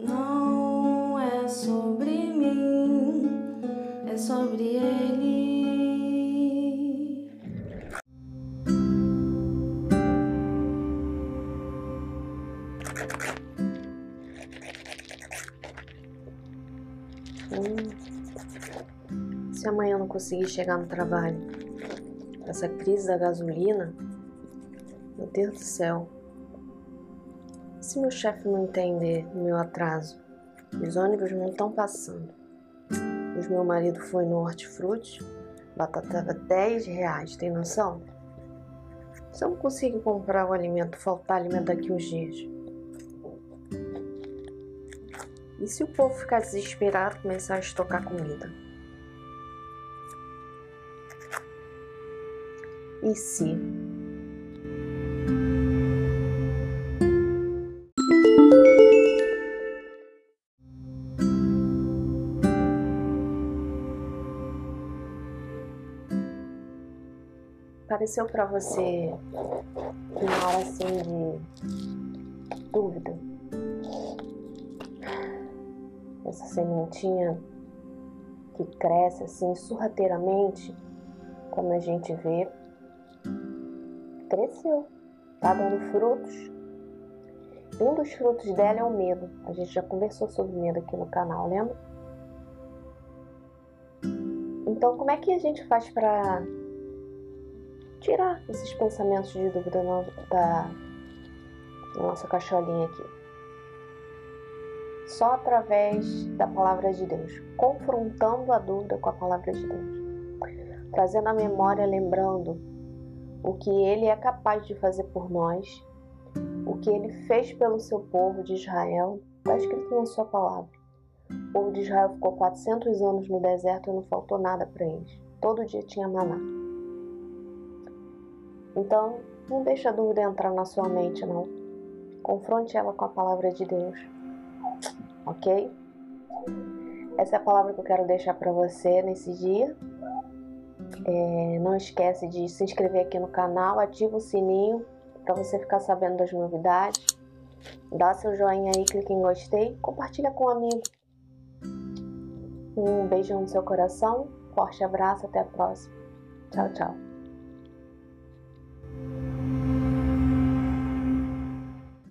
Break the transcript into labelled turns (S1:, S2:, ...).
S1: Não é sobre mim, é sobre ele.
S2: Hum. Se amanhã eu não conseguir chegar no trabalho, essa crise da gasolina, meu Deus do céu. Se meu chefe não entender o meu atraso, os ônibus não estão passando. Mas meu marido foi no hortifruti, batata tava 10 reais, tem noção? Se eu não consigo comprar o alimento, faltar alimento daqui uns dias. E se o povo ficar desesperado começar a estocar comida? E se? Pareceu para você na hora assim de dúvida, essa sementinha que cresce assim sorrateiramente, como a gente vê, cresceu, tá dando frutos. Um dos frutos dela é o medo. A gente já conversou sobre medo aqui no canal, lembra? Então, como é que a gente faz para tirar esses pensamentos de dúvida da nossa cacholinha aqui? Só através da palavra de Deus, confrontando a dúvida com a palavra de Deus, trazendo a memória, lembrando o que Ele é capaz de fazer por nós, o que Ele fez pelo seu povo de Israel, está escrito na Sua palavra. O povo de Israel ficou 400 anos no deserto e não faltou nada para eles. Todo dia tinha maná. Então, não deixe a dúvida entrar na sua mente, não. Confronte ela com a palavra de Deus. Ok? Essa é a palavra que eu quero deixar para você nesse dia. É, não esquece de se inscrever aqui no canal, ativa o sininho para você ficar sabendo das novidades. Dá seu joinha aí, clique em gostei, compartilha com um amigo. Um beijo no seu coração, forte abraço, até a próxima. Tchau, tchau.